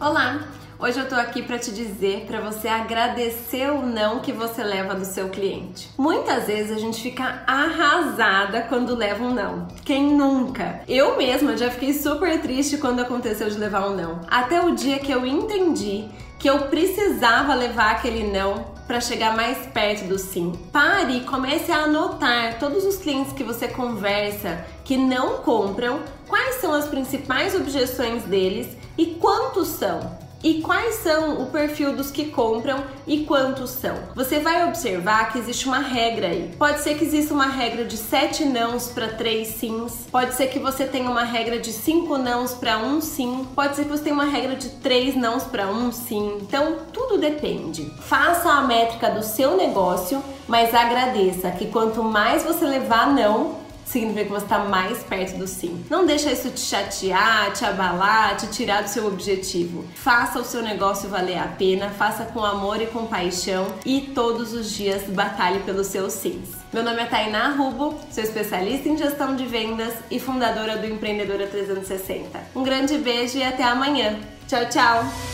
Olá! Hoje eu tô aqui para te dizer para você agradecer o não que você leva do seu cliente. Muitas vezes a gente fica arrasada quando leva um não. Quem nunca? Eu mesma já fiquei super triste quando aconteceu de levar um não. Até o dia que eu entendi que eu precisava levar aquele não para chegar mais perto do sim. Pare e comece a anotar todos os clientes que você conversa que não compram, quais são as principais objeções deles e quantos são. E quais são o perfil dos que compram e quantos são? Você vai observar que existe uma regra aí. Pode ser que exista uma regra de sete nãos para três sims. Pode ser que você tenha uma regra de cinco nãos para um sim. Pode ser que você tenha uma regra de três nãos para um sim. Então tudo depende. Faça a métrica do seu negócio, mas agradeça que quanto mais você levar não, significa que você está mais perto do sim. Não deixa isso te chatear, te abalar, te tirar do seu objetivo. Faça o seu negócio valer a pena, faça com amor e com paixão e todos os dias batalhe pelos seus sims. Meu nome é Tainá Rubo, sou especialista em gestão de vendas e fundadora do Empreendedora 360. Um grande beijo e até amanhã. Tchau, tchau!